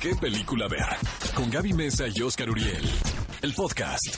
¿Qué película ver? Con Gaby Mesa y Oscar Uriel. El podcast.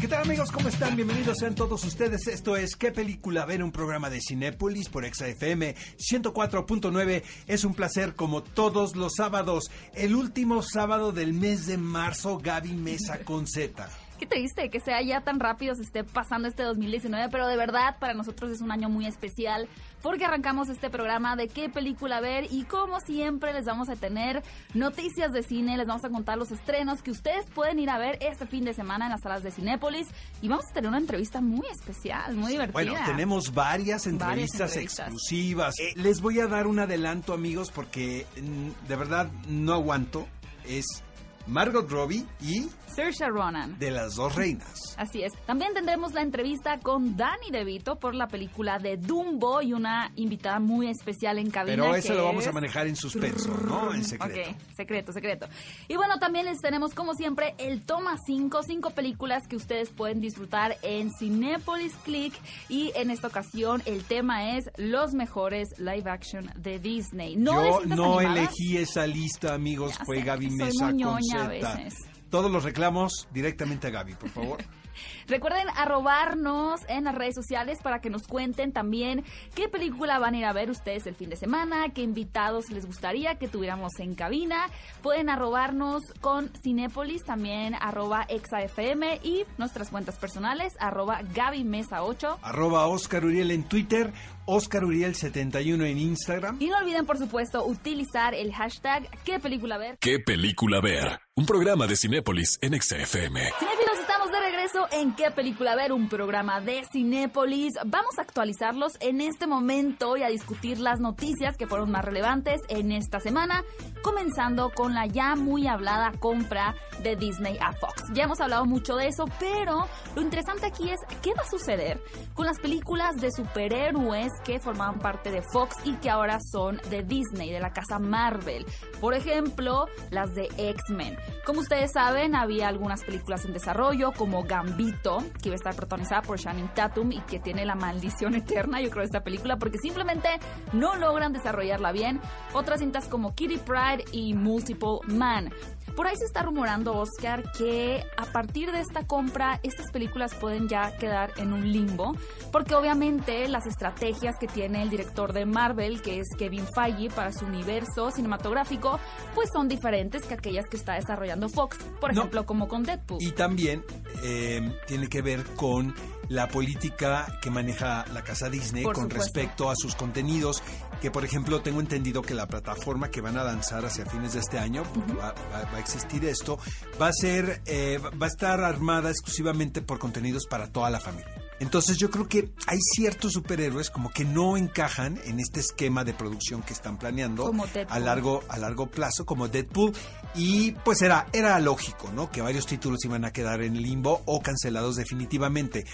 ¿Qué tal amigos? ¿Cómo están? Bienvenidos sean todos ustedes. Esto es ¿Qué película ver? Un programa de Cinépolis por ExaFM 104.9. Es un placer como todos los sábados. El último sábado del mes de marzo, Gaby Mesa con Z. Qué triste que sea ya tan rápido, se esté pasando este 2019, pero de verdad para nosotros es un año muy especial porque arrancamos este programa de qué película ver y como siempre les vamos a tener noticias de cine, les vamos a contar los estrenos que ustedes pueden ir a ver este fin de semana en las salas de Cinépolis y vamos a tener una entrevista muy especial, muy divertida. Bueno, tenemos varias entrevistas, exclusivas. Eh, les voy a dar un adelanto amigos porque mm, de verdad no aguanto. Es Margot Robbie y Saoirse Ronan. De las dos reinas. Así es. También tendremos la entrevista con Danny DeVito por la película de Dumbo y una invitada muy especial en cabina. Pero eso lo vamos a manejar en suspenso, ¿no? En secreto. Ok, secreto, secreto. Y bueno, también les tenemos como siempre el Toma 5, cinco películas que ustedes pueden disfrutar en Cinepolis Click y en esta ocasión el tema es los mejores live action de Disney. No Yo no elegí esa lista, amigos, fue Gaby Mesa con Z. Todos los reclamos directamente a Gaby, por favor. Recuerden arrobarnos en las redes sociales para que nos cuenten también qué película van a ir a ver ustedes el fin de semana, qué invitados les gustaría que tuviéramos en cabina. Pueden arrobarnos con Cinépolis, también arroba exafm y nuestras cuentas personales, arroba Gaby Mesa 8. Arroba Oscar Uriel en Twitter, Oscar Uriel 71 en Instagram. Y no olviden, por supuesto, utilizar el hashtag qué película ver. ¿Qué película ver? Un programa de Cinépolis en XFM. Cinéfilos, estamos de regreso en ¿Qué película ver? Un programa de Cinépolis. Vamos a actualizarlos en este momento y a discutir las noticias que fueron más relevantes en esta semana, comenzando con la ya muy hablada compra de Disney a Fox. Ya hemos hablado mucho de eso, pero lo interesante aquí es qué va a suceder con las películas de superhéroes que formaban parte de Fox y que ahora son de Disney, de la casa Marvel. Por ejemplo, las de X-Men. Como ustedes saben, había algunas películas en desarrollo, como Gambito, que iba a estar protagonizada por Shannon Tatum y que tiene la maldición eterna, yo creo, de esta película, porque simplemente no logran desarrollarla bien. Otras cintas como Kitty Pride y Multiple Man. Por ahí se está rumorando, Oscar, que a partir de esta compra estas películas pueden ya quedar en un limbo, porque obviamente las estrategias que tiene el director de Marvel, que es Kevin Feige, para su universo cinematográfico, pues son diferentes que aquellas que está desarrollando Fox, por ejemplo, como con Deadpool. Y también eh, tiene que ver con la política que maneja la casa Disney con respecto a sus contenidos, que por ejemplo tengo entendido que la plataforma que van a lanzar hacia fines de este año, va, a existir esto, va a ser, eh, va a estar armada exclusivamente por contenidos para toda la familia. Entonces yo creo que hay ciertos superhéroes como que no encajan en este esquema de producción que están planeando a largo a largo plazo como Deadpool y pues era era lógico, ¿no? Que varios títulos iban a quedar en limbo o cancelados definitivamente.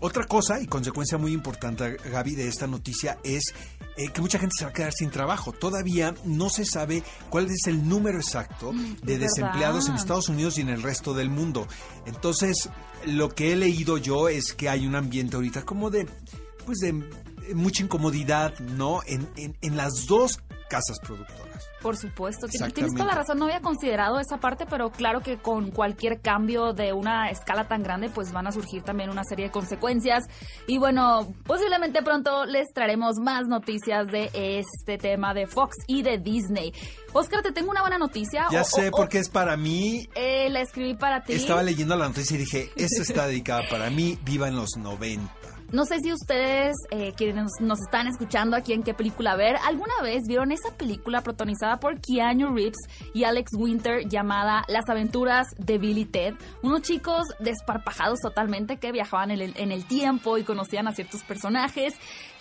Otra cosa y consecuencia muy importante, Gaby, de esta noticia es eh, que mucha gente se va a quedar sin trabajo. Todavía no se sabe cuál es el número exacto mm, de desempleados en Estados Unidos y en el resto del mundo. Entonces, lo que he leído yo es que hay un ambiente ahorita como de, pues de mucha incomodidad, ¿no? En, en, en las dos casas productoras. Por supuesto, tienes toda la razón. No había considerado esa parte, pero claro que con cualquier cambio de una escala tan grande, pues van a surgir también una serie de consecuencias. Y bueno, posiblemente pronto les traeremos más noticias de este tema de Fox y de Disney. Oscar, te tengo una buena noticia. Ya sé, porque es para mí. Eh, la escribí para ti. Estaba leyendo la noticia y dije, esta está dedicada para mí, viva en los 90. No sé si ustedes, eh, quienes nos están escuchando aquí en qué película ver, alguna vez vieron esa película protagonizada por Keanu Reeves y Alex Winter llamada Las aventuras de Billy Ted. Unos chicos desparpajados totalmente que viajaban en el, en el tiempo y conocían a ciertos personajes.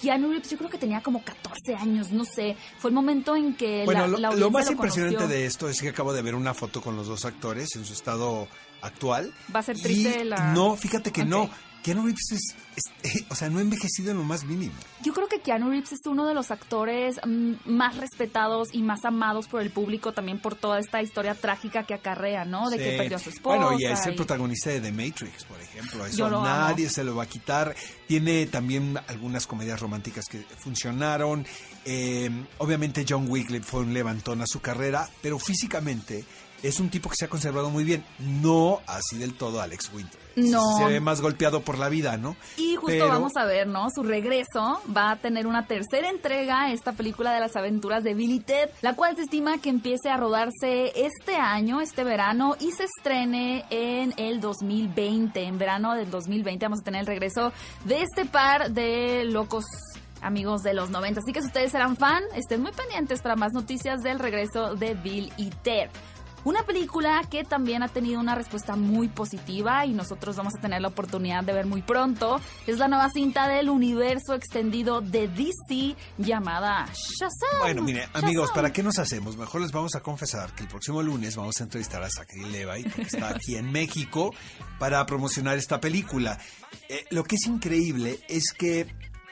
Keanu Reeves yo creo que tenía como 14 años, no sé. Fue el momento en que bueno, la, lo, lo más impresionante de esto es que acabo de ver una foto con los dos actores en su estado actual. Va a ser triste la... No, fíjate que no. Keanu Reeves es, o sea, no ha envejecido en lo más mínimo. Yo creo que Keanu Reeves es uno de los actores mm, más respetados y más amados por el público también por toda esta historia trágica que acarrea, ¿no? De que perdió a su esposa. Bueno, y es el protagonista de The Matrix, por ejemplo. Eso nadie se lo va a quitar. Tiene también algunas comedias románticas que funcionaron. Eh, obviamente John Wick fue un levantón a su carrera, pero físicamente es un tipo que se ha conservado muy bien. No así del todo Alex Winter. No. Se ve más golpeado por la vida, ¿no? Y justo vamos a ver, ¿no? Su regreso va a tener una tercera entrega, esta película de las aventuras de Billy Ted, la cual se estima que empiece a rodarse este año, este verano, y se estrene en el 2020. En verano del 2020 vamos a tener el regreso de este par de locos amigos de los 90. Así que si ustedes eran fan, estén muy pendientes para más noticias del regreso de Bill y Ted. Una película que también ha tenido una respuesta muy positiva y nosotros vamos a tener la oportunidad de ver muy pronto. Es la nueva cinta del universo extendido de DC llamada Shazam. Bueno, mire, amigos, ¿para qué nos hacemos? Mejor les vamos a confesar que el próximo lunes vamos a entrevistar a Zachary Levi, que está aquí en México, para promocionar esta película. Eh, lo que es increíble es que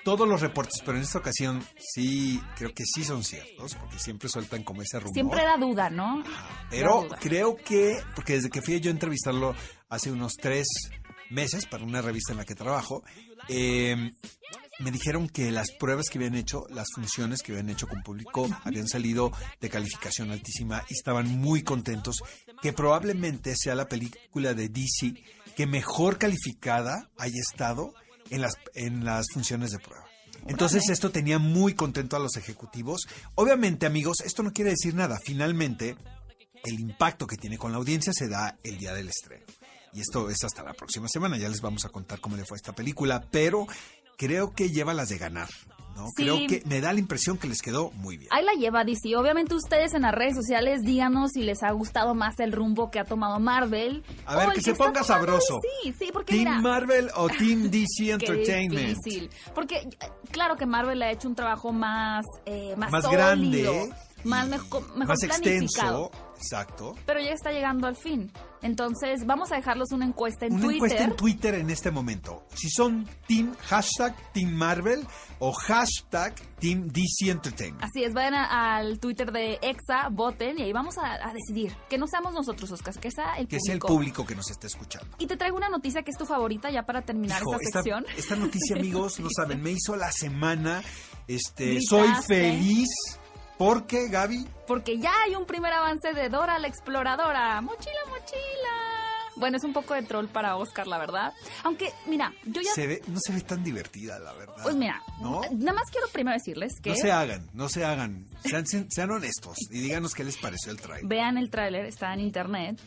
todos los reportes, pero en esta ocasión sí, creo que sí son ciertos, porque siempre sueltan como ese rumor. Siempre da duda, ¿no? Pero creo que, porque desde que fui yo a entrevistarlo hace unos tres meses para una revista en la que trabajo, em, me dijeron que las pruebas que habían hecho, las funciones que habían hecho con público, habían salido de calificación altísima y estaban muy contentos, que probablemente sea la película de DC que mejor calificada haya estado en las, en las funciones de prueba. Entonces esto tenía muy contento a los ejecutivos. Obviamente, amigos, esto no quiere decir nada. Finalmente, el impacto que tiene con la audiencia se da el día del estreno. Y esto es hasta la próxima semana. Ya les vamos a contar cómo le fue a esta película. Pero creo que lleva las de ganar. Creo que me da la impresión que les quedó muy bien. Ahí la lleva DC. Obviamente ustedes en las redes sociales díganos si les ha gustado más el rumbo que ha tomado Marvel. A ver, que, se ponga sabroso. Sí, sí, porque Team Marvel o Team DC Entertainment. difícil. Porque claro que Marvel ha hecho un trabajo más eh, más, más grande, más mejor, mejor más extenso Exacto. Pero ya está llegando al fin. Entonces, vamos a dejarlos una encuesta en Twitter. Una encuesta en Twitter en este momento. Si son Team, hashtag Team Marvel o hashtag Team DC Entertainment. Así es, vayan al Twitter de EXA, voten y ahí vamos a, decidir. Que no seamos nosotros, Oscar, que sea el que público. sea el público que nos esté escuchando. Y te traigo una noticia que es tu favorita ya para terminar esta, sección. Esta noticia, amigos, no saben, me hizo la semana. Este, soy feliz ¿Por qué, Gaby? Porque ya hay un primer avance de Dora la exploradora. Mochila, mochila. Bueno, es un poco de troll para Oscar, la verdad. Aunque, mira, yo ya... Se ve, no se ve tan divertida, la verdad. Pues mira, nada más quiero primero decirles que... No se hagan, no se hagan. Sean, sean honestos y díganos qué les pareció el tráiler. Vean el tráiler, está en internet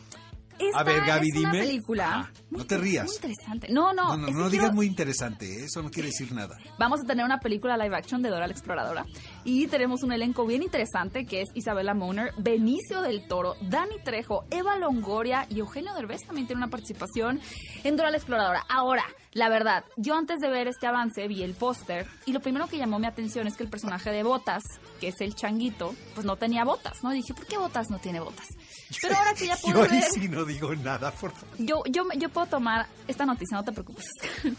a ver, Gaby, es dime. Una película. no te rías. Muy interesante. No, no. No, no, digas muy interesante. Eso no quiere decir nada. Vamos a tener una película live action de Dora la Exploradora. Y tenemos un elenco bien interesante que es Isabela Moner, Benicio del Toro, Dani Trejo, Eva Longoria y Eugenio Derbez también tiene una participación en Dora la Exploradora. Ahora, la verdad, yo antes de ver este avance vi el póster y lo primero que llamó mi atención es que el personaje de Botas, que es el changuito, pues no tenía botas, ¿no? dije, ¿por qué Botas no tiene botas? Pero ahora que ya puedo yo sí no digo nada, por favor. Yo, yo, yo puedo tomar esta noticia, no te preocupes.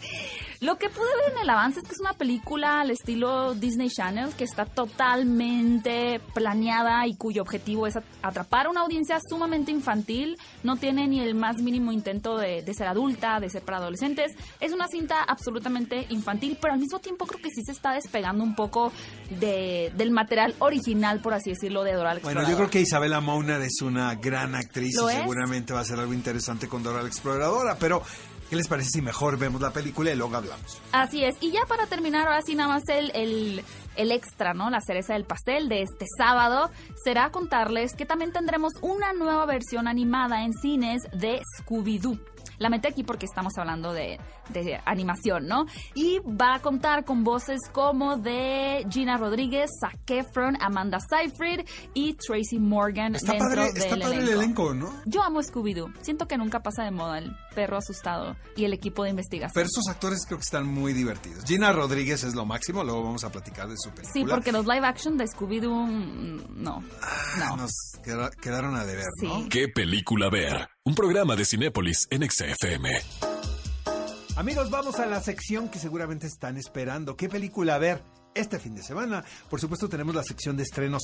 Lo que pude ver en el avance es que es una película al estilo Disney Channel que está totalmente planeada y cuyo objetivo es atrapar a una audiencia sumamente infantil. No tiene ni el más mínimo intento de, ser adulta, de ser para adolescentes. Es una cinta absolutamente infantil, pero al mismo tiempo creo que sí se está despegando un poco de, del material original, por así decirlo, de Dora Bueno, yo creo que Isabela Mauner es una gran actriz y seguramente va a ser algo interesante con Dora la Exploradora, pero ¿Qué les parece si mejor vemos la película y luego hablamos? Así es. Y ya para terminar, ahora sí nada más el, el, el, extra, ¿no? La cereza del pastel de este sábado será contarles que también tendremos una nueva versión animada en cines de Scooby-Doo. La metí aquí porque estamos hablando de, animación, ¿no? Y va a contar con voces como de Gina Rodríguez, Zac Efron, Amanda Seyfried y Tracy Morgan está dentro padre, está padre el elenco, ¿no? Yo amo Scooby-Doo. Siento que nunca pasa de moda el perro asustado y el equipo de investigación. Pero esos actores creo que están muy divertidos. Gina Rodríguez es lo máximo, luego vamos a platicar de su película. Sí, porque los live action de Scooby-Doo, mm, no. Ah, Nos quedaron a deber, ¿no? ¿Qué película ver? Un programa de Cinépolis en XFM. Amigos, vamos a la sección que seguramente están esperando. ¿Qué película ver este fin de semana? Por supuesto tenemos la sección de estrenos.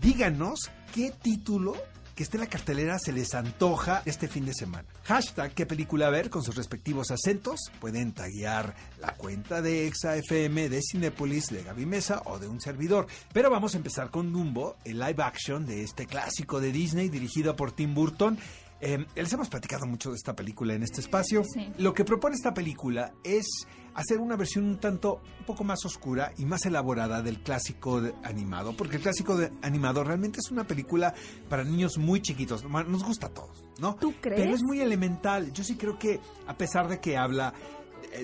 Díganos qué título que esté en la cartelera se les antoja este fin de semana. Hashtag qué película ver con sus respectivos acentos. Pueden taguear la cuenta de ExaFM, de Cinepolis, de Gaby Mesa o de un servidor. Pero vamos a empezar con Dumbo, el live action de este clásico de Disney dirigido por Tim Burton. Eh, les hemos platicado mucho de esta película en este espacio. Sí. Lo que propone esta película es hacer una versión un tanto un poco más oscura y más elaborada del clásico de- animado, porque el clásico de- animado realmente es una película para niños muy chiquitos, nos gusta a todos, ¿no? ¿Tú crees? Pero es muy elemental. Yo sí creo que a pesar de que habla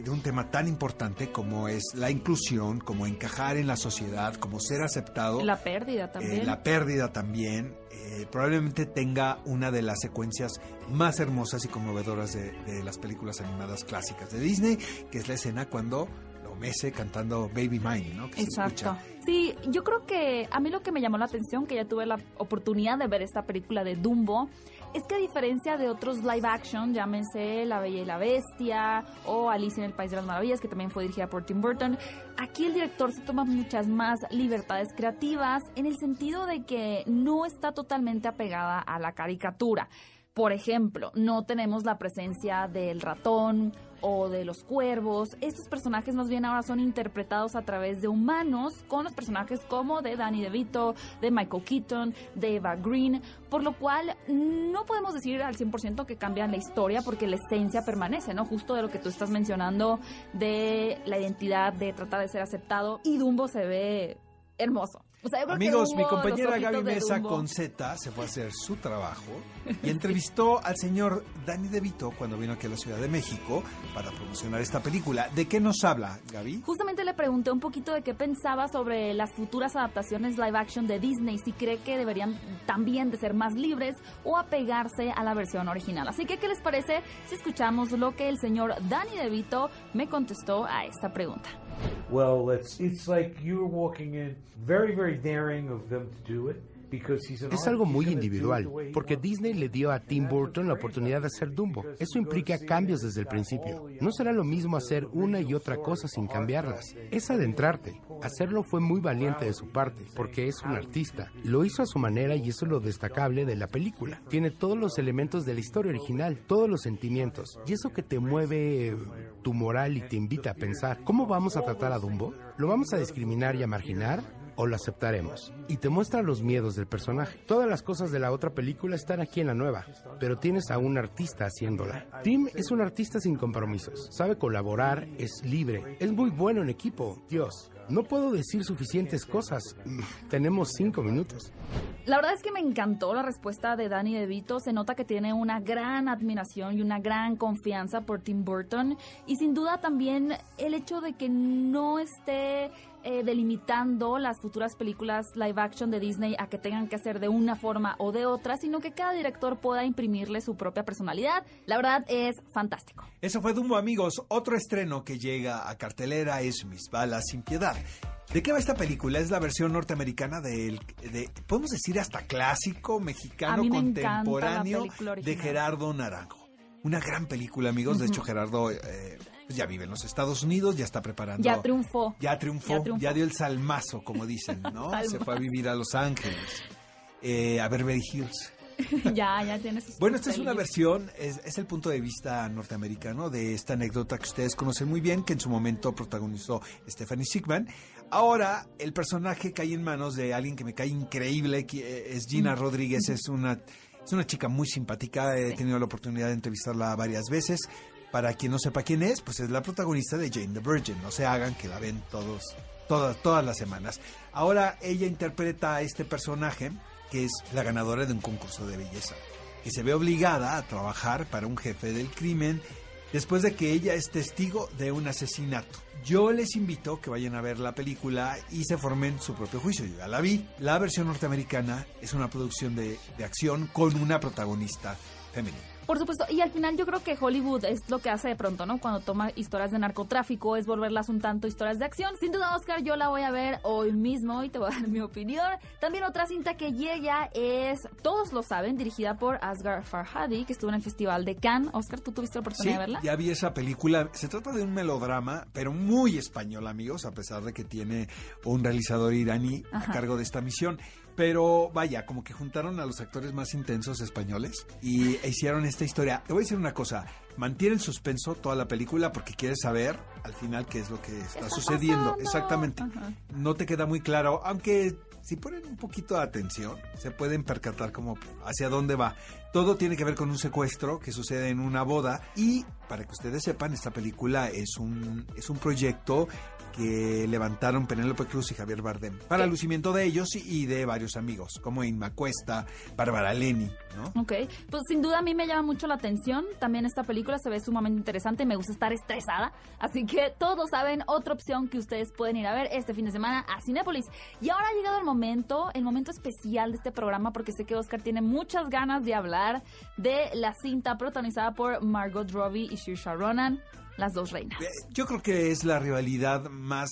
de un tema tan importante como es la inclusión, como encajar en la sociedad, como ser aceptado, La pérdida también. eh, la pérdida también, eh, probablemente tenga una de las secuencias más hermosas y conmovedoras de, de las películas animadas clásicas de Disney, que es la escena cuando lo mece cantando Baby Mine, ¿no? Que Exacto. Sí, yo creo que a mí lo que me llamó la atención, que ya tuve la oportunidad de ver esta película de Dumbo, es que a diferencia de otros live action, llámense La Bella y la Bestia o Alicia en el País de las Maravillas, que también fue dirigida por Tim Burton, aquí el director se toma muchas más libertades creativas en el sentido de que no está totalmente apegada a la caricatura. Por ejemplo, no tenemos la presencia del ratón o de los cuervos. Estos personajes más bien ahora son interpretados a través de humanos con los personajes como de Danny DeVito, de Michael Keaton, de Eva Green, por lo cual no podemos decir al 100% que cambian la historia porque la esencia permanece, ¿no? Justo de lo que tú estás mencionando de la identidad, de tratar de ser aceptado y Dumbo se ve hermoso. O sea, Amigos, mi compañera Gaby Mesa con Z se fue a hacer su trabajo y entrevistó al señor Danny DeVito cuando vino aquí a la Ciudad de México para promocionar esta película. ¿De qué nos habla, Gaby? Justamente le pregunté un poquito de qué pensaba sobre las futuras adaptaciones live action de Disney, si cree que deberían también de ser más libres o apegarse a la versión original. Así que, ¿qué les parece si escuchamos lo que el señor Danny DeVito me contestó a esta pregunta? Well, it's it's like you were walking in, very very daring of them to do it Es art- algo muy individual, porque Disney le dio a Tim Burton la oportunidad de hacer Dumbo. Eso implica cambios desde el principio. No será lo mismo hacer una y otra cosa sin cambiarlas. Es adentrarte. Hacerlo fue muy valiente de su parte, porque es un artista. Lo hizo a su manera y eso es lo destacable de la película. Tiene todos los elementos de la historia original, todos los sentimientos. Y eso que te mueve tu moral y te invita a pensar, ¿cómo vamos a tratar a Dumbo? ¿Lo vamos a discriminar y a marginar? o lo aceptaremos. Y te muestra los miedos del personaje. Todas las cosas de la otra película están aquí en la nueva, pero tienes a un artista haciéndola. Tim es un artista sin compromisos, sabe colaborar, es libre, es muy bueno en equipo. Dios, no puedo decir suficientes cosas. Tenemos cinco minutos. La verdad es que me encantó la respuesta de Danny DeVito. Se nota que tiene una gran admiración y una gran confianza por Tim Burton. Y sin duda también el hecho de que no esté eh, delimitando las futuras películas live action de Disney a que tengan que ser de una forma o de otra, sino que cada director pueda imprimirle su propia personalidad. La verdad es fantástico. Eso fue Dumbo, amigos. Otro estreno que llega a cartelera es Mis balas sin piedad. ¿De qué va esta película? Es la versión norteamericana del, de, podemos decir, hasta clásico mexicano contemporáneo de. Gerardo Naranjo. Una gran película, amigos. De hecho, Gerardo eh, pues ya vive en los Estados Unidos, ya está preparando. Ya triunfó. Ya triunfó, Ya dio el salmazo, como dicen, ¿no? Se fue a vivir a Los Ángeles, eh, a Beverly Hills. ya, ya tiene sus Bueno, esta es una versión, es, es el punto de vista norteamericano de esta anécdota que ustedes conocen muy bien, que en su momento protagonizó Stephanie Sigman. Ahora, el personaje cae en manos de alguien que me cae increíble, que es Gina Rodríguez, es una, es una chica muy simpática, he tenido la oportunidad de entrevistarla varias veces. Para quien no sepa quién es, pues es la protagonista de Jane the Virgin. No se hagan que la ven todos, todas, todas las semanas. Ahora ella interpreta a este personaje, que es la ganadora de un concurso de belleza, que se ve obligada a trabajar para un jefe del crimen después de que ella es testigo de un asesinato. Yo les invito que vayan a ver la película y se formen su propio juicio. Yo ya la vi. La versión norteamericana es una producción de, de acción con una protagonista femenina. Por supuesto, y al final yo creo que Hollywood es lo que hace de pronto, ¿no? Cuando toma historias de narcotráfico, es volverlas un tanto historias de acción. Sin duda, Oscar, yo la voy a ver hoy mismo y te voy a dar mi opinión. También otra cinta que llega es Todos lo saben, dirigida por Asghar Farhadi, que estuvo en el Festival de Cannes. Oscar, ¿tú tuviste la oportunidad sí, de verla? ya vi esa película. Se trata de un melodrama, pero muy español, amigos, a pesar de que tiene un realizador iraní a cargo de esta misión. Pero vaya, como que juntaron a los actores más intensos españoles y hicieron esta historia. Te voy a decir una cosa, mantiene en suspenso toda la película porque quieres saber al final qué es lo que está, sucediendo. Exactamente. No te queda muy claro, aunque si ponen un poquito de atención, se pueden percatar como hacia dónde va. Todo tiene que ver con un secuestro que sucede en una boda y para que ustedes sepan, esta película es un, es un proyecto que levantaron Penélope Cruz y Javier Bardem para el lucimiento de ellos y, de varios amigos, como Inma Cuesta, Bárbara Leni, ¿no? Ok, pues sin duda a mí me llama mucho la atención, también esta película se ve sumamente interesante, me gusta estar estresada, así que todos saben otra opción que ustedes pueden ir a ver este fin de semana a Cinépolis. Y ahora ha llegado el momento, el momento especial de este programa, porque sé que Oscar tiene muchas ganas de hablar de la cinta protagonizada por Margot Robbie y Saoirse Ronan, las dos reinas. Eh, yo creo que es la rivalidad más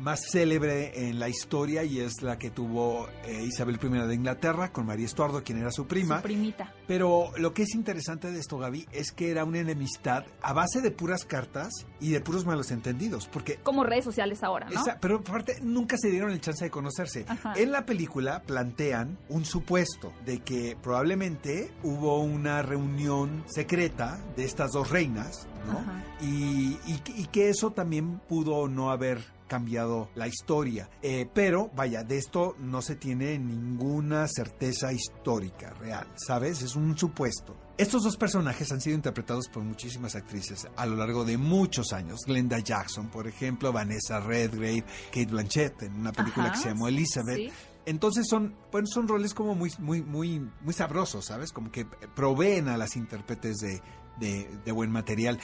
más célebre en la historia y es la que tuvo eh, Isabel I de Inglaterra con María Estuardo, quien era su prima. Su primita. Pero lo que es interesante de esto, Gaby, es que era una enemistad a base de puras cartas y de puros malos entendidos, porque... Como redes sociales ahora, ¿no? pero aparte nunca se dieron el chance de conocerse. En la película plantean un supuesto de que probablemente hubo una reunión secreta de estas dos reinas, ¿no? Y, y que eso también pudo no haber cambiado la historia. Eh, pero, vaya, de esto no se tiene ninguna certeza histórica real, ¿sabes? Es un supuesto. Estos dos personajes han sido interpretados por muchísimas actrices a lo largo de muchos años. Glenda Jackson, por ejemplo, Vanessa Redgrave, Kate Blanchett en una película que se llamó Elizabeth. Entonces son, bueno, son roles como muy, muy, muy, muy sabrosos, ¿sabes? Como que proveen a las intérpretes de, de, de buen material.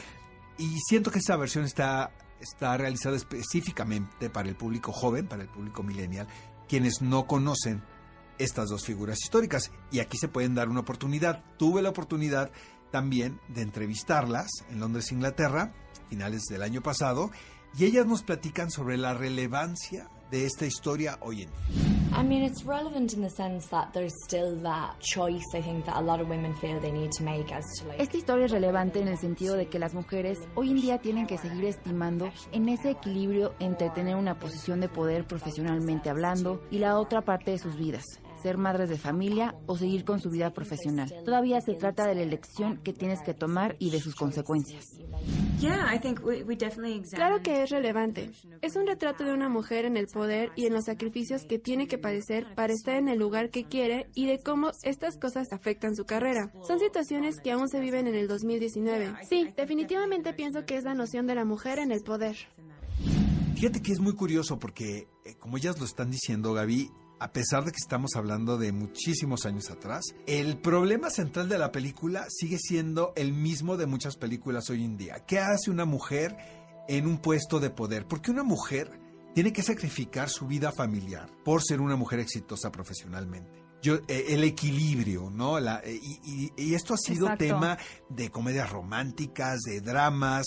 Y siento que esta versión está está realizado específicamente para el público joven, para el público millennial, quienes no conocen estas dos figuras históricas. Y aquí se pueden dar una oportunidad. Tuve la oportunidad también de entrevistarlas en Londres, Inglaterra, finales del año pasado, y ellas nos platican sobre la relevancia de esta historia hoy en día. I mean, it's relevant in the sense that there's still that choice I think that a lot of women feel they need to make as to like Esta historia es relevante en el sentido de que las mujeres hoy en día tienen que seguir estimando en ese equilibrio entre tener una posición de poder profesionalmente hablando y la otra parte de sus vidas, ser madres de familia o seguir con su vida profesional. Todavía se trata de la elección que tienes que tomar y de sus consecuencias. Claro que es relevante. Es un retrato de una mujer en el poder y en los sacrificios que tiene que padecer para estar en el lugar que quiere y de cómo estas cosas afectan su carrera. Son situaciones que aún se viven en el 2019. Sí, definitivamente pienso que es la noción de la mujer en el poder. Fíjate que es muy curioso porque, eh, como ellas lo están diciendo, Gaby, a pesar de que estamos hablando de muchísimos años atrás, el problema central de la película sigue siendo el mismo de muchas películas hoy en día. ¿Qué hace una mujer en un puesto de poder? Porque una mujer tiene que sacrificar su vida familiar por ser una mujer exitosa profesionalmente. Yo, eh, el equilibrio, ¿no? La, eh, y, esto ha sido tema de comedias románticas, de dramas,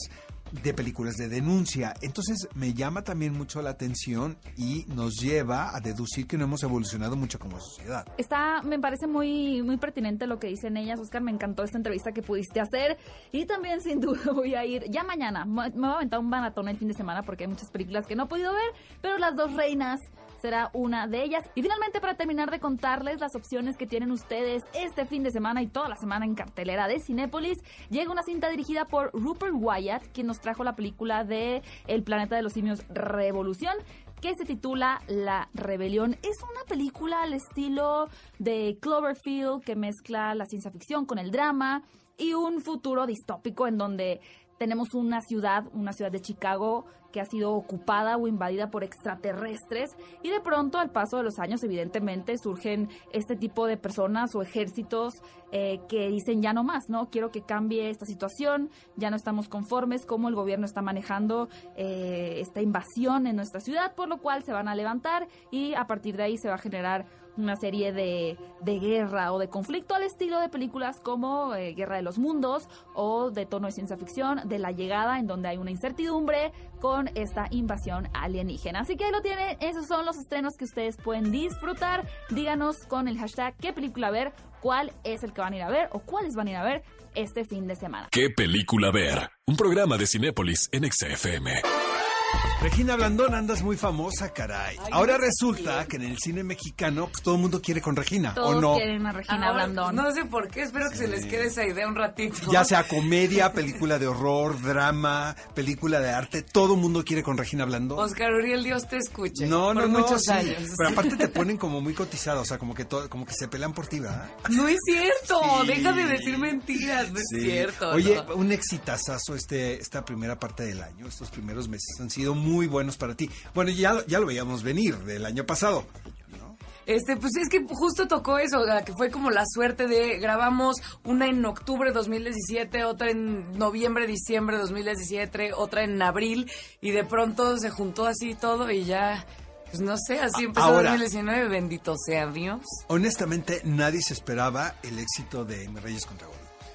de películas de denuncia. Entonces me llama también mucho la atención y nos lleva a deducir que no hemos evolucionado mucho como sociedad. Está, me parece muy, muy pertinente lo que dicen ellas. Oscar, me encantó esta entrevista que pudiste hacer. Y también sin duda voy a ir, ya mañana, me voy a aventar un maratón el fin de semana porque hay muchas películas que no he podido ver, pero las dos reinas será una de ellas. Y finalmente, para terminar de contarles las opciones que tienen ustedes este fin de semana y toda la semana en cartelera de Cinépolis, llega una cinta dirigida por Rupert Wyatt, quien nos trajo la película de El planeta de los simios Revolución que se titula La Rebelión. Es una película al estilo de Cloverfield que mezcla la ciencia ficción con el drama y un futuro distópico en donde tenemos una ciudad, una ciudad de Chicago que ha sido ocupada o invadida por extraterrestres y de pronto al paso de los años evidentemente surgen este tipo de personas o ejércitos eh, que dicen ya no más, ¿no? Quiero que cambie esta situación, ya no estamos conformes cómo el gobierno está manejando eh, esta invasión en nuestra ciudad, por lo cual se van a levantar y a partir de ahí se va a generar una serie de, de, guerra o de conflicto al estilo de películas como eh, Guerra de los Mundos o de tono de ciencia ficción, de la llegada en donde hay una incertidumbre con esta invasión alienígena. Así que ahí lo tienen, esos son los estrenos que ustedes pueden disfrutar. Díganos con el hashtag qué película ver, cuál es el que van a ir a ver o cuáles van a ir a ver este fin de semana. ¿Qué película ver? Un programa de Cinépolis en XFM. Regina Blandón, andas muy famosa, caray. Ahora resulta que en el cine mexicano pues, todo el mundo quiere con Regina, Todos ¿o no? quieren a Regina Ahora, Blandón. No sé por qué, espero que se les quede esa idea un ratito. Ya sea comedia, película de horror, drama, película de arte, todo el mundo quiere con Regina Blandón. Oscar Uriel, Dios te escuche. No, no, por no. muchos sí. años. Pero aparte te ponen como muy cotizada, o sea, como que todo, como que se pelean por ti, ¿verdad? No es cierto, Sí. deja de decir mentiras, no Sí. es cierto. Oye, no. un exitazazo este, esta primera parte del año, estos primeros meses han sido muy buenos para ti. Bueno, ya, ya lo veíamos venir del año pasado. Este, pues es que justo tocó eso, que fue como la suerte de grabamos una en octubre de 2017, otra en noviembre, diciembre de 2017, otra en abril y de pronto se juntó así todo y ya, pues no sé, así empezó Ahora. 2019, bendito sea Dios. Honestamente, nadie se esperaba el éxito de Reyes contra.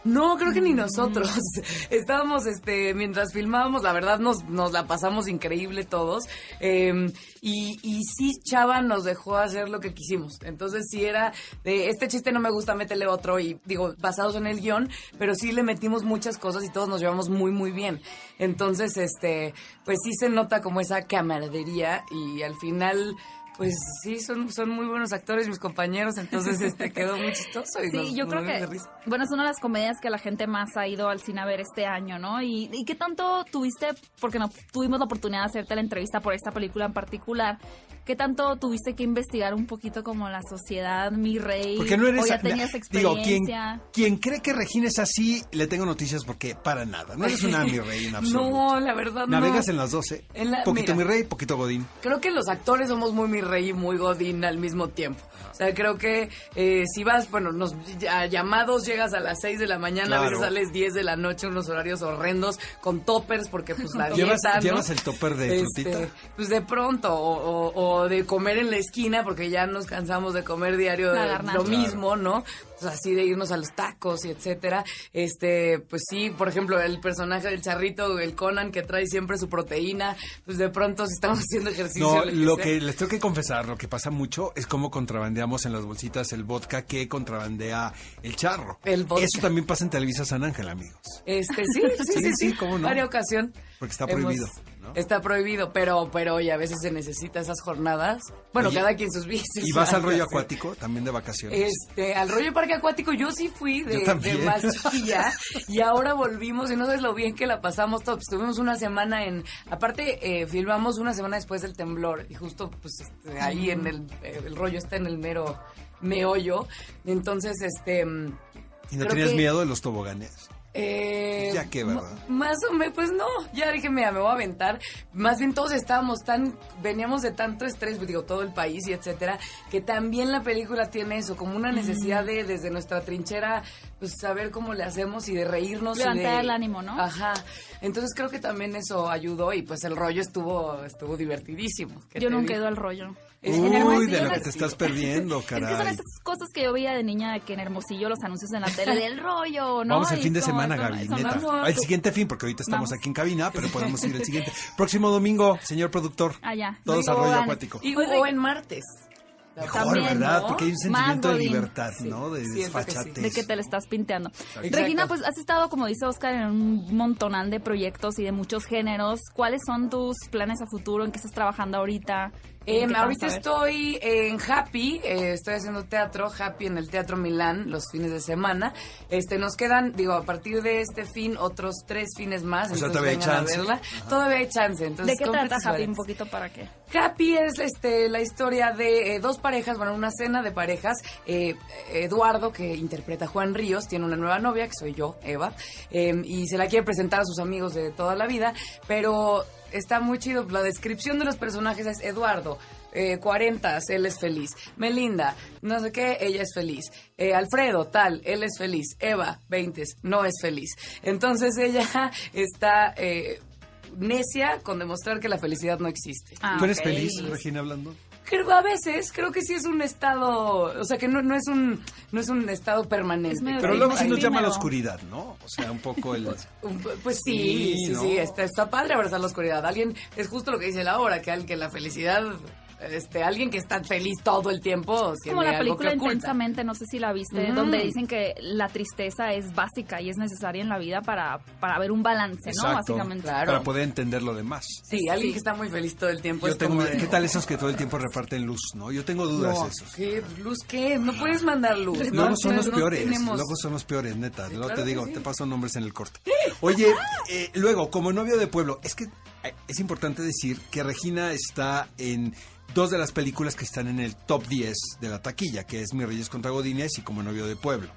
No, creo que ni nosotros. Estábamos, este, mientras filmábamos, la verdad nos, nos la pasamos increíble todos. Eh, y, y sí, Chava nos dejó hacer lo que quisimos. Entonces sí era de, este chiste no me gusta, métele otro. Y digo, basados en el guion, pero sí le metimos muchas cosas y todos nos llevamos muy, muy bien. Entonces, este, pues sí se nota como esa camaradería y al final... Pues sí, son, son muy buenos actores mis compañeros, entonces este quedó muy chistoso. Y Sí, nos- yo nos creo que, risa. bueno, es una de las comedias que la gente más ha ido al cine a ver este año, ¿no? Y, y qué tanto tuviste, porque no tuvimos la oportunidad de hacerte la entrevista por esta película en particular, qué tanto tuviste que investigar un poquito como la sociedad, mi rey, Porque no eres... o ya tenías Digo, quien, experiencia. quien cree que Regina es así, le tengo noticias porque para nada. No eres una mi rey en absoluto. No, la verdad no. Navegas en las 12. En la- poquito mira. mi rey, poquito godín. Creo que los actores somos muy mi rey y muy godín al mismo tiempo. O sea, creo que eh, si vas, bueno, nos a llamados llegas a las 6 de la mañana, a veces sales 10 de la noche, unos horarios horrendos, con toppers, porque pues la ¿Llevas- dieta, ¿no? llevas el topper de Este, frutita? Pues de pronto, o, o- o de comer en la esquina, porque ya nos cansamos de comer diario de lo mismo, ¿no? Así de irnos a los tacos y etcétera. Este, pues sí, por ejemplo, el personaje del charrito, el Conan, que trae siempre su proteína, pues de pronto si estamos haciendo ejercicio. No, lo que les tengo que confesar, lo que pasa mucho es cómo contrabandeamos en las bolsitas el vodka que contrabandea el charro. El vodka. Eso también pasa en Televisa San Ángel, amigos. Este, sí, sí, sí, Sí, sí, cómo no. Varia ocasión. Porque está Hemos- prohibido, ¿no? Está prohibido, pero, pero oye, a veces se necesita esas jornadas. Bueno, Oye, cada quien sus vicios. ¿Y vas al rollo acuático también de vacaciones? Este, al rollo parque acuático yo sí fui de, de más chiquilla y ahora volvimos y no sabes lo bien que la pasamos todos. Estuvimos una semana en, aparte eh, filmamos una semana después del temblor y justo pues este, ahí en el, eh, el rollo está en el mero meollo. Entonces, este... mm, ¿Y no tenías que- miedo de los toboganes? Eh, Ya que, ¿verdad? Más o menos, pues no, ya dije, mira, me voy a aventar. Más bien todos estábamos tan, veníamos de tanto estrés, pues, digo, todo el país y etcétera, que también la película tiene eso, como una necesidad de, desde nuestra trinchera, pues saber cómo le hacemos y de reírnos. y Levantar de- el ánimo, ¿no? Ajá. Entonces creo que también eso ayudó y pues el rollo estuvo, estuvo divertidísimo. ¿Qué Yo nunca he ido al rollo. Es Uy, en Hermosillo, de lo que te estás perdiendo, Es que son caray. esas cosas que yo veía de niña que en Hermosillo los anuncios en la tele del rollo, ¿no? Vamos el Y fin de semana, Gaby, neta. tú- siguiente fin, porque ahorita estamos Vamos. aquí en cabina, pero podemos ir el siguiente. Próximo domingo, señor productor. Ah, ya. Todos al rollo acuático. Y, o en martes. Mejor, También, ¿verdad? ¿no? Porque hay un Más sentimiento de libertad, Sí, ¿no? De sí. desfachatez. de que te le estás pinteando. Exacto. Regina, pues has estado, como dice Oscar, en un montonal de proyectos y de muchos géneros. ¿Cuáles son tus planes a futuro? ¿En qué estás trabajando ahorita? Eh, ¿En qué ahorita estoy en Happy, eh, estoy haciendo teatro, Happy en el Teatro Milán los fines de semana. Este, nos quedan, digo, a partir de este fin, otros tres fines más. O sea, entonces todavía hay vengan a chance. verla. Todavía hay chance. Entonces, ¿De qué trata Happy un poquito para qué? Happy es este la historia de eh, dos parejas, bueno, una cena de parejas. Eh, Eduardo, que interpreta a Juan Ríos, tiene una nueva novia, que soy yo, Eva, eh, y se la quiere presentar a sus amigos de toda la vida, pero está muy chido. La descripción de los personajes es Eduardo. Eh, 40, él es feliz. Melinda, no sé qué, ella es feliz. Eh, Alfredo, tal, él es feliz. Eva, 20, no es feliz. Entonces ella está eh, necia con demostrar que la felicidad no existe. Ah, ¿Tú eres feliz, Regina, hablando? Creo a veces, creo que sí es un estado, o sea que no, no es un no es un estado permanente. Es Pero luego sí nos llama la oscuridad, ¿no? O sea, un poco el... Un- Pues sí, Sí, sí, ¿no? sí, está, está padre abrazar la oscuridad. Alguien, es justo lo que dice Laura, que, al- que la felicidad, este, alguien que está feliz todo el tiempo, Como tiene la algo que película. Intensamente, no sé si la viste, donde dicen que la tristeza es básica y es necesaria en la vida para, para ver un balance, ¿no? Básicamente. Claro. Para poder entender lo demás. Sí, alguien que está muy feliz todo el tiempo Yo es tengo, como de, ¿Qué tal esos que todo el tiempo reparten luz, no? Yo tengo dudas No, de esos. ¿qué? ¿Luz qué? No puedes mandar luz. Luego ¿no? son los No peores, tenemos- luego son los peores, neta. Luego claro te digo, sí. te paso nombres en el corte. Oye, eh, luego, como novio de pueblo, es que es importante decir que Regina está en dos de las películas que están en el top 10 de la taquilla, que es Mi Reyes contra Godines y Como novio de pueblo.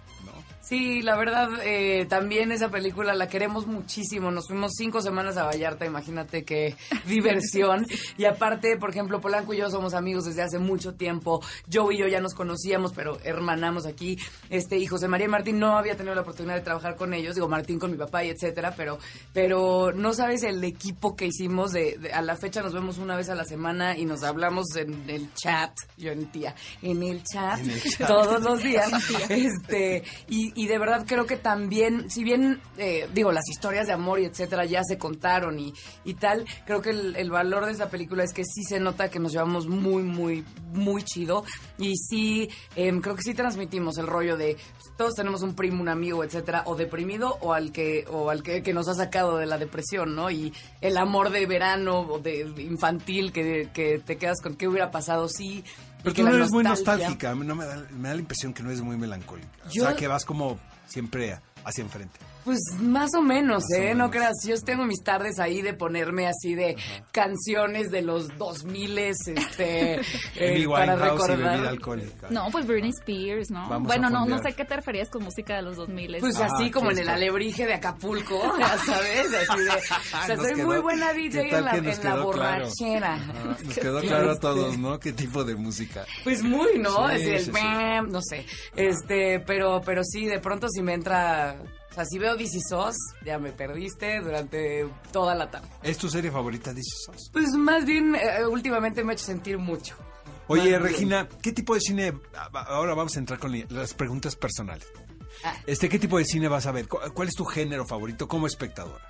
Sí, la verdad, eh, también esa película la queremos muchísimo. Nos fuimos cinco semanas a Vallarta, imagínate qué diversión. Y aparte, por ejemplo, Polanco y yo somos amigos desde hace mucho tiempo. Joe y yo ya nos conocíamos, pero hermanamos aquí. Este, y José María Martín no había tenido la oportunidad de trabajar con ellos. Digo, Martín con mi papá y etcétera, pero, pero no sabes el equipo que hicimos. De, de- a la fecha nos vemos una vez a la semana y nos hablamos en el chat. Yo en tía, en el chat, En el chat. todos los días. este, y, y de verdad creo que también, si bien, eh, digo, las historias de amor y etcétera ya se contaron y, y tal, creo que el, el valor de esa película es que sí se nota que nos llevamos muy, muy, muy chido. Y sí, em, creo que sí transmitimos el rollo de todos tenemos un primo, un amigo, etcétera, o deprimido o al que, o al que, que nos ha sacado de la depresión, ¿no? Y el amor de verano o de infantil que, que te quedas con qué hubiera pasado si. Pero tú no eres muy nostálgica, no me da, me da la impresión que no eres muy melancólica. Yo- O sea, que vas como siempre hacia enfrente. Pues más o menos, Más o ¿eh? No menos. creas, yo tengo mis tardes ahí de ponerme así de canciones de los 2000 este, eh, para y recordar. alcohólica. No, pues Britney Spears, ¿no? Vamos bueno, no, no sé qué te referías con música de los 2000. Pues Ah, así como en el alebrije de Acapulco, ya sabes, así de, o sea, soy quedó- muy buena ¿qué DJ en la, en la claro? borrachera. Ajá, Nos quedó claro a todos, ¿no? ¿Qué tipo de música? Pues muy, ¿no? Sí, Así el sí, sí. bam, no sé. Este, pero, pero sí, de pronto si me entra, sea, si veo DC SOS, ya me perdiste durante toda la tarde. ¿Es tu serie favorita, dices? Sos? Pues más bien, eh, últimamente me ha hecho sentir mucho. Oye, Más bien. Regina, ¿qué tipo de cine? Ahora vamos a entrar con las preguntas personales. Ah. Este, ¿qué tipo de cine vas a ver? ¿Cu- ¿Cuál es tu género favorito como espectadora?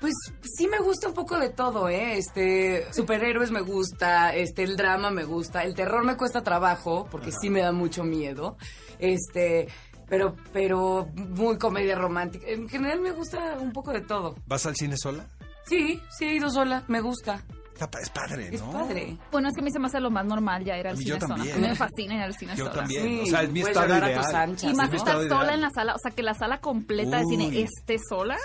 Pues sí me gusta un poco de todo, ¿eh? Este, superhéroes me gusta, este, el drama me gusta, el terror me cuesta trabajo, porque sí me da mucho miedo, este, pero, pero muy comedia romántica. En general me gusta un poco de todo. ¿Vas al cine sola? Sí, sí he ido sola, me gusta. Es padre, ¿no? Es padre. Bueno, es que a mí se me hace lo más normal ya ir al cine yo sola. también. Me fascina ir al cine Yo sola. también. Sí, o sea, es mi estado ideal. tus anchas, Y más Es mi si estado estás sola ideal. en la sala, o sea, que la sala completa de cine Uy. esté sola.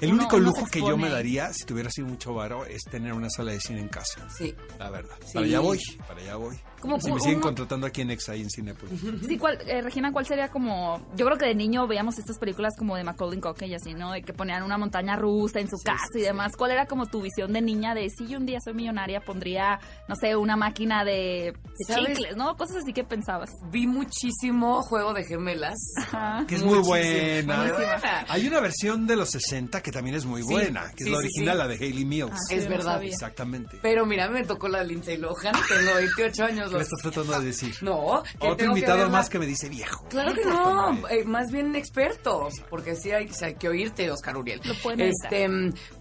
El único uno lujo que yo me daría si tuviera así mucho varo es tener una sala de cine en casa. Sí. La verdad. Sí. Para allá voy, para allá voy. Como si me siguen uno- contratando aquí en Exa y en Cinepolis. Sí, ¿cuál, eh, Regina, ¿cuál sería como...? Yo creo que de niño veíamos estas películas como de Macaulay Culkin y así, ¿no? De que ponían una montaña rusa en su casa y demás. ¿Cuál era como tu visión de niña de si yo un día soy millonaria pondría, no sé, una máquina de, de ¿Sabes? chicles, ¿no? Cosas así que pensabas. Vi muchísimo Juego de Gemelas. Ajá. Que es muy Muchísimo. buena. Muy buena. Hay una versión de los 60 que también es muy Sí, buena, que sí, es la sí, original, sí. la de Hayley Mills. Ah, sí, Es no verdad. Exactamente. Pero mira, me tocó la Lindsay Lohan, tengo 28 años. ¿Qué me estás tratando de decir? No, que Otro tengo invitado más que me dice viejo. Claro que no, eh, más bien experto, porque sí hay, sí hay que oírte, Oscar Uriel. Lo pueden este,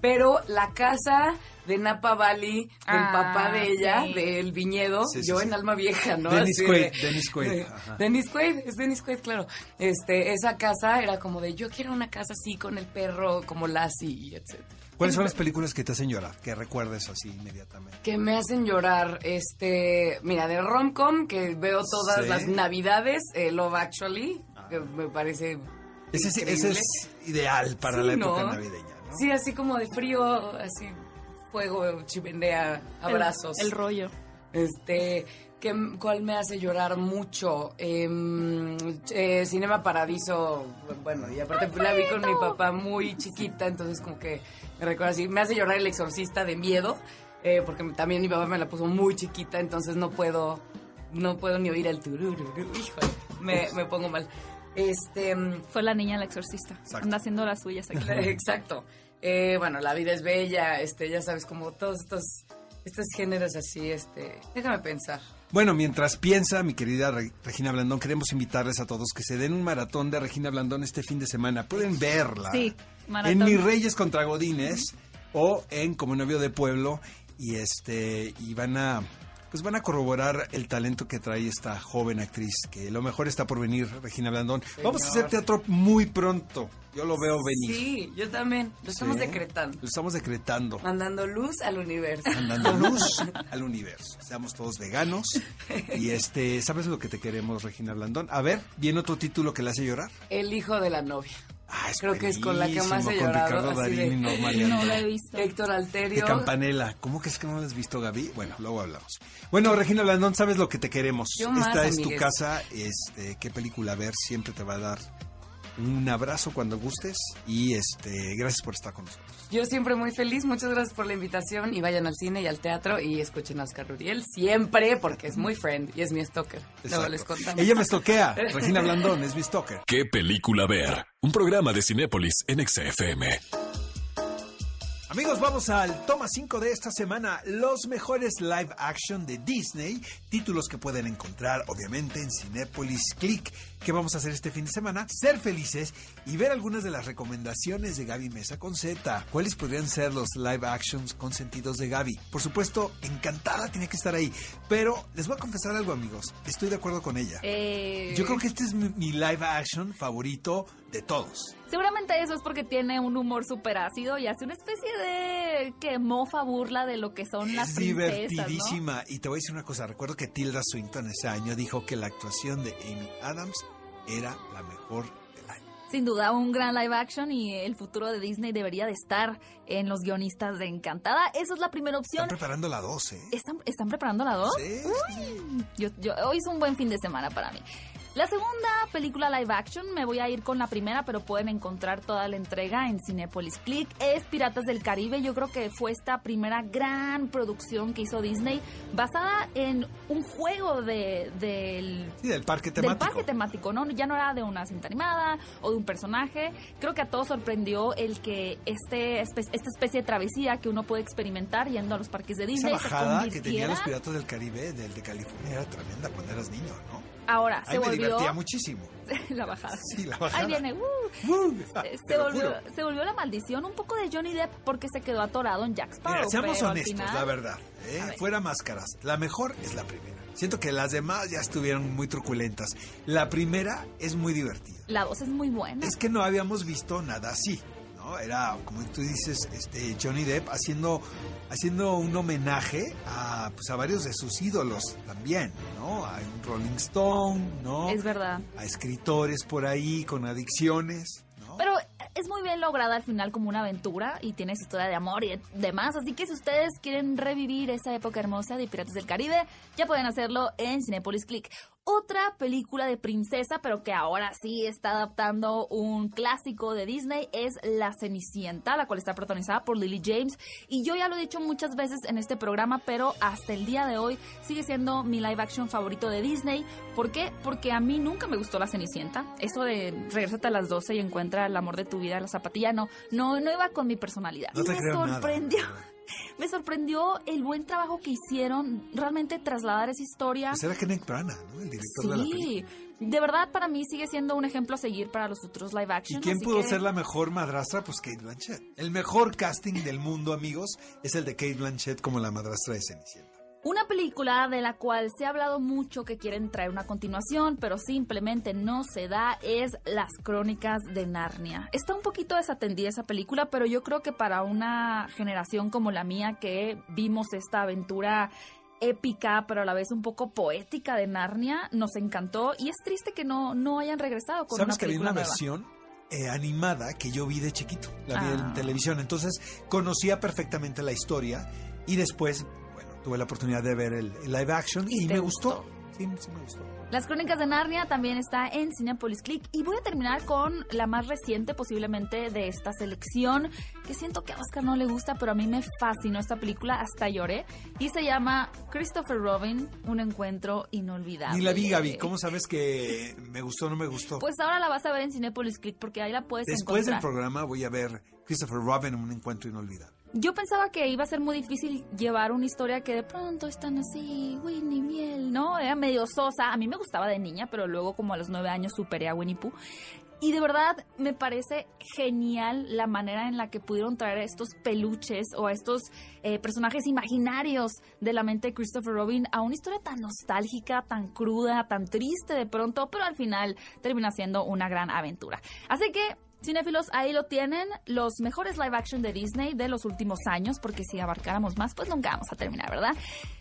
pero la casa de Napa Valley, del Ah, papá de ella, sí. del viñedo, Sí, sí, yo sí. en alma vieja, ¿no? Dennis Así Quaid, de- Dennis Quaid, de- ajá. Dennis Quaid, es Dennis Quaid, claro. Este, esa casa era como de, yo quiero una casa así con el perro, como Lassie, etc. ¿Cuáles son las películas que te hacen llorar? Que recuerdes así inmediatamente. que me hacen llorar, este, mira, de romcom, que veo todas Sí. las navidades, eh, Love Actually, que me parece Ese, es- ese increíble. es ideal para Sí, la época ¿no? navideña, ¿no? Sí, así como de frío, así fuego, chimenea, abrazos. El, rollo. Este, ¿qué, ¿cuál me hace llorar mucho? Em, eh, Cinema Paradiso, bueno, y aparte la vi con mi papá muy chiquita, entonces como que me recuerda así, me hace llorar El Exorcista de miedo, eh, porque también mi papá me la puso muy chiquita, entonces no puedo, no puedo ni oír el turururu, híjole, me, me pongo mal. Este, Fue la niña el exorcista. Anda haciendo las suyas aquí. Exacto. Eh, bueno, La vida es bella, este, ya sabes, como todos estos, estos géneros así, este, déjame pensar. Bueno, mientras piensa, mi querida Regina Blandón, queremos invitarles a todos que se den un maratón de Regina Blandón este fin de semana. Pueden verla. Sí, en Mis Reyes contra Godines o en Como Novio de Pueblo. Y este y van a pues van a corroborar el talento que trae esta joven actriz, que lo mejor está por venir, Regina Blandón. Vamos a hacer teatro muy pronto. Yo lo veo venir. Sí, yo también. Lo estamos decretando. Lo estamos decretando. Mandando luz al universo. Mandando luz al universo. Seamos todos veganos. Y este, ¿sabes lo que te queremos, Regina Blandón? A ver, ¿viene otro título que le hace llorar? El hijo de la novia. Ah, Creo que es con la que más he llorado. Con Ricardo Darín y Norma No la he visto. Héctor Alterio. De Campanella. ¿Cómo que es que no la has visto, Gaby? Bueno, luego hablamos. Bueno, Regina Blandón, sabes lo que te queremos. Yo más, Esta es tu casa. Este, qué película ver siempre te va a dar un abrazo cuando gustes y este gracias por estar con nosotros. Yo siempre muy feliz, muchas gracias por la invitación y vayan al cine y al teatro y escuchen a Oscar Uriel siempre porque es muy friend y es mi stalker. Luego les contamos. Ella me estoquea. Regina Blandón es mi stalker. ¿Qué película ver? Un programa de Cinépolis en XFM. Amigos, vamos al toma 5 de esta semana, los mejores live action de Disney, títulos que pueden encontrar obviamente en Cinepolis Click. ¿Qué vamos a hacer este fin de semana? Ser felices y ver algunas de las recomendaciones de Gaby Mesa con Z. ¿Cuáles podrían ser los live actions consentidos de Gaby? Por supuesto, encantada tiene que estar ahí, pero les voy a confesar algo amigos, estoy de acuerdo con ella. Eh, Yo creo que este es mi, mi live action favorito de todos. Seguramente eso es porque tiene un humor súper ácido y hace una especie de que mofa burla de lo que son las Es princesas, ¿no? divertidísima. Y te voy a decir una cosa. Recuerdo que Tilda Swinton ese año dijo que la actuación de Amy Adams era la mejor del año. Sin duda, un gran live action y el futuro de Disney debería de estar en los guionistas de Encantada. Esa es la primera opción. Están preparando la 12. ¿Están, ¿están preparando la 2? Sí, Yo, yo- hoy es un buen fin de semana para mí. La segunda película live action, me voy a ir con la primera, pero pueden encontrar toda la entrega en Cinepolis Click. Es Piratas del Caribe. Yo creo que fue esta primera gran producción que hizo Disney, basada en un juego de, del Sí, del parque del temático. parque temático, ¿no? Ya no era de una cinta animada o de un personaje. Creo que a todos sorprendió el que este, espe- esta especie de travesía que uno puede experimentar yendo a los parques de Esa Disney se bajada que tenían los piratas del Caribe, del de California, era tremenda cuando eras niño, ¿no? Ahora Ahí se me volvió divertía muchísimo. la bajada. Sí, la bajada. Ahí viene. uh. Uh, Se, volvió, se volvió la maldición un poco de Johnny Depp porque se quedó atorado en Jack Sparrow. Mira, seamos pero honestos, final- la verdad. ¿eh? Ver. Fuera máscaras. La mejor es la primera. Siento que las demás ya estuvieron muy truculentas. La primera es muy divertida. La voz es muy buena. Es que no habíamos visto nada así, ¿no? Era, como tú dices, este Johnny Depp haciendo, haciendo un homenaje a, pues, a varios de sus ídolos también, ¿no? A un Rolling Stone, ¿no? Es verdad. A escritores por ahí con adicciones, ¿no? Pero es muy bien lograda al final como una aventura y tiene su historia de amor y de- demás. Así que si ustedes quieren revivir esa época hermosa de Piratas del Caribe, ya pueden hacerlo en Cinepolis Click. Otra película de princesa, pero que ahora sí está adaptando un clásico de Disney, es La Cenicienta, la cual está protagonizada por Lily James. Y yo ya lo he dicho muchas veces en este programa, pero hasta el día de hoy sigue siendo mi live action favorito de Disney. ¿Por qué? Porque a mí nunca me gustó La Cenicienta. Eso de regresate a las 12 y encuentra el amor de tu vida, la zapatilla, no, no, no iba con mi personalidad. No y me nada. Me sorprendió el buen trabajo que hicieron, realmente trasladar esa historia. Pues era Kenneth Branagh, ¿no? El director de la película. Sí, de verdad para mí sigue siendo un ejemplo a seguir para los futuros live ¿Y action. quién así pudo que- ser la mejor madrastra? Pues Kate Blanchett. El mejor casting del mundo, amigos, es el de Kate Blanchett como la madrastra de Cenicienta. Una película de la cual se ha hablado mucho que quieren traer una continuación, pero simplemente no se da, es Las Crónicas de Narnia. Está un poquito desatendida esa película, pero yo creo que para una generación como la mía que vimos esta aventura épica, pero a la vez un poco poética de Narnia, nos encantó y es triste que no, no hayan regresado con ¿Sabes una que había película una nueva. versión eh, animada que yo vi de chiquito, la vi en Ah. televisión. Entonces conocía perfectamente la historia y después, tuve la oportunidad de ver el, el live action ¿Y me gustó? gustó. Sí, sí me gustó. Las Crónicas de Narnia también está en Cinepolis Click y voy a terminar con la más reciente posiblemente de esta selección que siento que a Oscar no le gusta pero a mí me fascinó esta película hasta lloré y se llama Christopher Robin Un encuentro inolvidable. Ni la vi, Gaby. ¿Cómo sabes que me gustó o no me gustó? Pues ahora la vas a ver en Cinepolis Click porque ahí la puedes Después del encontrar. programa voy a ver Christopher Robin un encuentro inolvidable. Yo pensaba que iba a ser muy difícil llevar una historia que de pronto están así, Winnie Miel, ¿no? Era medio sosa. A mí me gustaba de niña, pero luego como a los nueve años superé a Winnie Pooh. Y de verdad me parece genial la manera en la que pudieron traer a estos peluches o a estos eh, personajes imaginarios de la mente de Christopher Robin a una historia tan nostálgica, tan cruda, tan triste de pronto, pero al final termina siendo una gran aventura. Así que Cinéfilos, ahí lo tienen, los mejores live action de Disney de los últimos años, porque si abarcáramos más, pues nunca vamos a terminar, ¿verdad?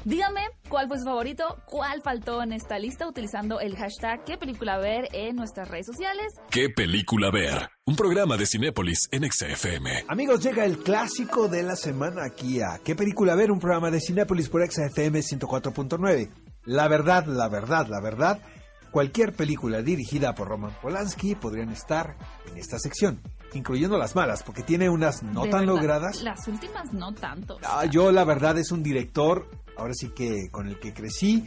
Díganme cuál fue su favorito, cuál faltó en esta lista utilizando el hashtag qué película ver en nuestras redes sociales. ¿Qué película ver? Un programa de Cinépolis en XFM. Amigos, llega el clásico de la semana aquí a ¿Qué película ver? Un programa de Cinépolis por XFM 104.9. La verdad, la verdad, la verdad, cualquier película dirigida por Roman Polanski podrían estar en esta sección, incluyendo las malas, porque tiene unas no De tan verdad, logradas. Las últimas no tanto. Ah, yo la verdad es un director, ahora sí que con el que crecí,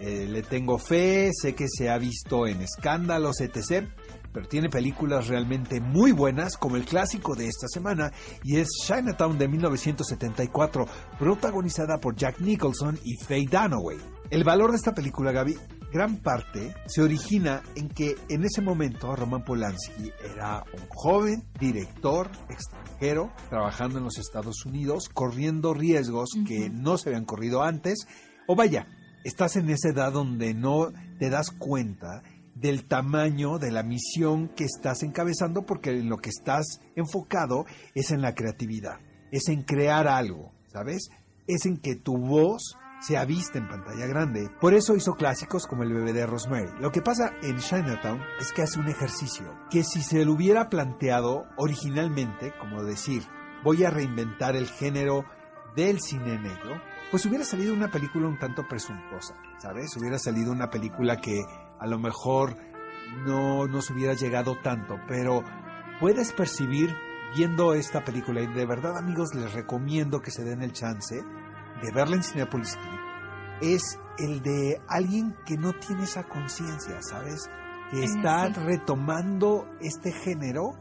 eh, le tengo fe, sé que se ha visto en escándalos, etc. Pero tiene películas realmente muy buenas, como el clásico de esta semana, y es Chinatown de 1974, protagonizada por Jack Nicholson y Faye Dunaway. El valor de esta película, Gaby, gran parte se origina en que en ese momento Roman Polanski era un joven director extranjero trabajando en los Estados Unidos, corriendo riesgos que no se habían corrido antes. O vaya, estás en esa edad donde no te das cuenta del tamaño de la misión que estás encabezando porque en lo que estás enfocado es en la creatividad, es en crear algo, ¿sabes? Es en que tu voz sea vista en pantalla grande. Por eso hizo clásicos como El bebé de Rosemary. Lo que pasa en Chinatown es que hace un ejercicio que si se lo hubiera planteado originalmente, como decir, voy a reinventar el género del cine negro, pues hubiera salido una película un tanto presuntuosa, ¿sabes? Hubiera salido una película que a lo mejor no nos hubiera llegado tanto, pero puedes percibir viendo esta película y de verdad amigos les recomiendo que se den el chance de verla en Cinepolis es el de alguien que no tiene esa conciencia, ¿sabes? Que está sí. retomando este género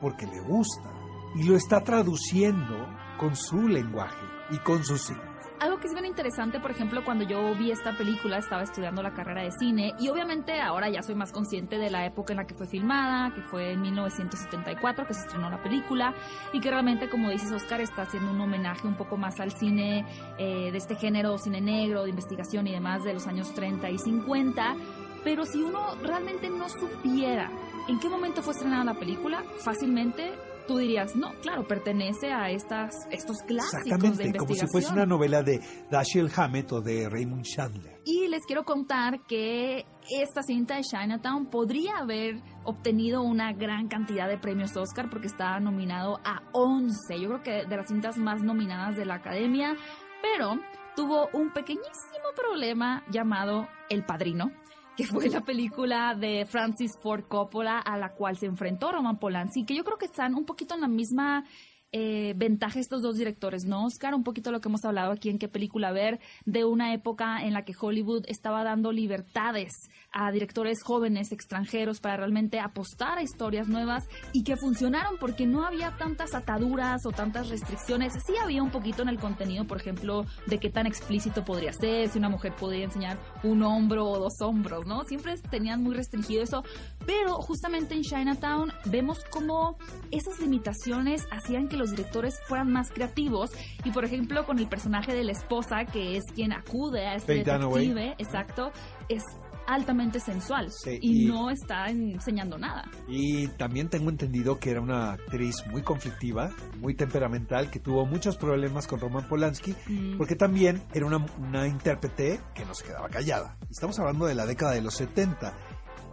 porque le gusta y lo está traduciendo con su lenguaje y con sus signos. Algo que es bien interesante, por ejemplo, cuando yo vi esta película, estaba estudiando la carrera de cine y obviamente ahora ya soy más consciente de la época en la que fue filmada, que fue en 1974 que se estrenó la película y que realmente, como dices Oscar, está haciendo un homenaje un poco más al cine eh, de este género, cine negro, de investigación y demás de los años 30 y 50. Pero si uno realmente no supiera en qué momento fue estrenada la película, fácilmente tú dirías, no, claro, pertenece a estas, estos clásicos de Exactamente, investigación. como si fuese una novela de Dashiell Hammett o de Raymond Chandler. Y les quiero contar que esta cinta de Chinatown podría haber obtenido una gran cantidad de premios Oscar porque está nominado a 11. Yo creo que de las cintas más nominadas de la academia, pero tuvo un pequeñísimo problema llamado El Padrino que fue la película de Francis Ford Coppola a la cual se enfrentó Roman Polanski, que yo creo que están un poquito en la misma eh, ventaja estos dos directores, ¿no, Oscar? Un poquito lo que hemos hablado aquí en qué película ver, de una época en la que Hollywood estaba dando libertades a directores jóvenes extranjeros para realmente apostar a historias nuevas y que funcionaron porque no había tantas ataduras o tantas restricciones. Sí había un poquito en el contenido, por ejemplo, de qué tan explícito podría ser, si una mujer podría enseñar un hombro o dos hombros, ¿no? Siempre tenían muy restringido eso, pero justamente en Chinatown vemos cómo esas limitaciones hacían que los directores fueran más creativos y por ejemplo con el personaje de la esposa que es quien acude a este detective, exacto, es altamente sensual Sí, y, y- no está enseñando nada. Y también tengo entendido que era una actriz muy conflictiva, muy temperamental, que tuvo muchos problemas con Roman Polanski, Mm. porque también era una, una intérprete que no se quedaba callada. Estamos hablando de la década de los 70.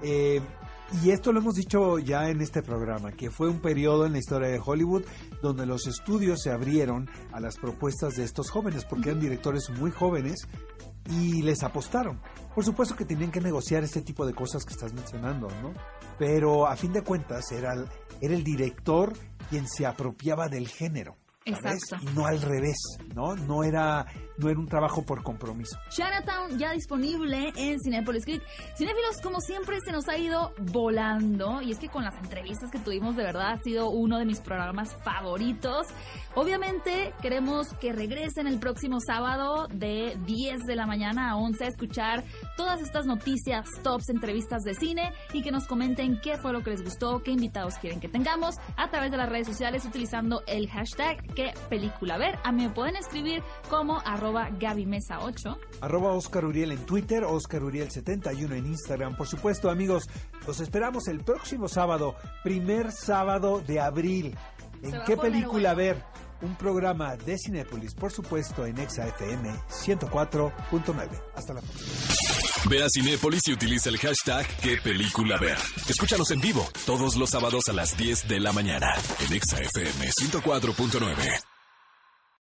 Eh, Y esto lo hemos dicho ya en este programa, que fue un periodo en la historia de Hollywood donde los estudios se abrieron a las propuestas de estos jóvenes, porque eran directores muy jóvenes y les apostaron. Por supuesto que tenían que negociar este tipo de cosas que estás mencionando, ¿no? Pero a fin de cuentas era era el director quien se apropiaba del género. Exacto. Y no al revés, ¿no? No era, no era un trabajo por compromiso. Chinatown ya disponible en Cinepolis Click. Cinéfilos, como siempre, se nos ha ido volando. Y es que con las entrevistas que tuvimos, de verdad, ha sido uno de mis programas favoritos. Obviamente, queremos que regresen el próximo sábado de 10 de la mañana a 11 a escuchar todas estas noticias, tops, entrevistas de cine y que nos comenten qué fue lo que les gustó, qué invitados quieren que tengamos a través de las redes sociales utilizando el hashtag qué película ver. A mí me pueden escribir como arroba gabimesa8. Arroba Oscar Uriel en Twitter, Oscar Uriel71 en Instagram. Por supuesto, amigos, los esperamos el próximo sábado, primer sábado de abril. ¿En qué película ver? Un programa de Cinépolis, por supuesto, en Exa FM 104.9. Hasta la próxima. Ve a Cinépolis y utiliza el hashtag qué película ver. Escúchanos en vivo todos los sábados a las 10 de la mañana en Exa FM 104.9.